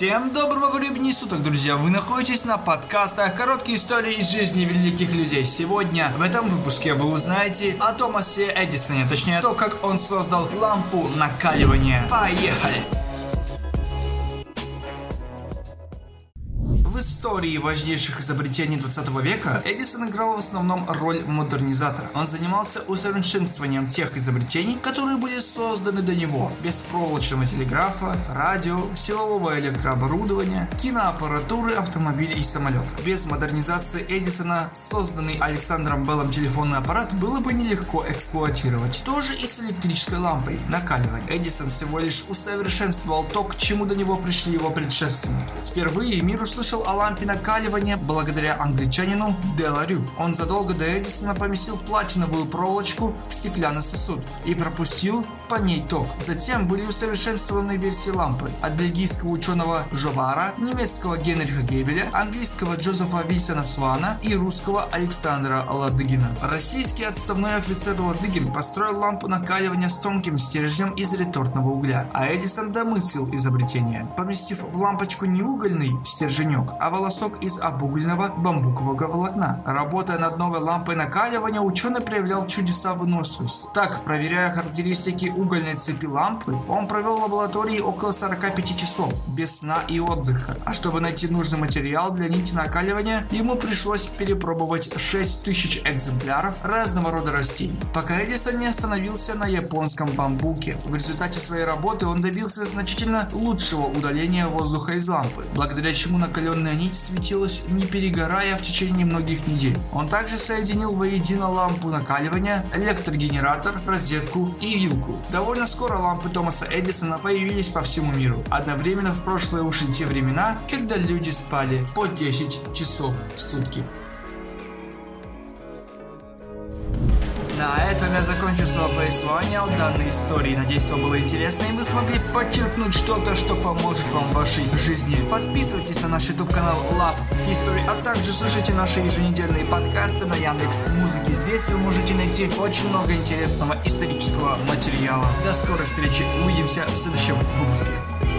Всем доброго времени суток, друзья! Вы находитесь на подкастах «Короткие истории из жизни великих людей». Сегодня в этом выпуске вы узнаете о Томасе Эдисоне, точнее то, как он создал лампу накаливания. Поехали! Истории важнейших изобретений 20 века Эдисон играл в основном роль модернизатора. Он занимался усовершенствованием тех изобретений, которые были созданы до него. Беспроволочного телеграфа, радио, силового электрооборудования, киноаппаратуры, автомобилей и самолетов. Без модернизации Эдисона созданный Александром Беллом телефонный аппарат было бы нелегко эксплуатировать. Тоже и с электрической лампой накаливания. Эдисон всего лишь усовершенствовал то, к чему до него пришли его предшественники. Впервые мир услышал о лампе накаливания благодаря англичанину Деларю. Он задолго до Эдисона поместил платиновую проволочку в стеклянный сосуд и пропустил по ней ток. Затем были усовершенствованы версии лампы от бельгийского ученого Жовара, немецкого Генриха Гебеля, английского Джозефа Вильсона Свана и русского Александра Ладыгина. Российский отставной офицер Ладыгин построил лампу накаливания с тонким стержнем из ретортного угля, а Эдисон домыслил изобретение, поместив в лампочку не угольный стерженек, а волосок из обугленного бамбукового волокна. Работая над новой лампой накаливания, ученый проявлял чудеса выносливости. Так, проверяя характеристики угольной цепи лампы, он провел в лаборатории около 45 часов, без сна и отдыха. А чтобы найти нужный материал для нити накаливания, ему пришлось перепробовать 6000 экземпляров разного рода растений, пока Эдисон не остановился на японском бамбуке. В результате своей работы он добился значительно лучшего удаления воздуха из лампы, благодаря чему накаленная нить светилась, не перегорая в течение многих недель. Он также соединил воедино лампу накаливания, электрогенератор, розетку и вилку. Довольно скоро лампы Томаса Эдисона появились по всему миру. Одновременно в прошлое ушли те времена, когда люди спали по 10 часов в сутки. Этом я закончу свое повествование о данной истории. Надеюсь, вам было интересно и вы смогли подчеркнуть что-то, что поможет вам в вашей жизни. Подписывайтесь на наш YouTube канал Love History, а также слушайте наши еженедельные подкасты на Яндекс Музыке. Здесь вы можете найти очень много интересного исторического материала. До скорой встречи. Увидимся в следующем выпуске.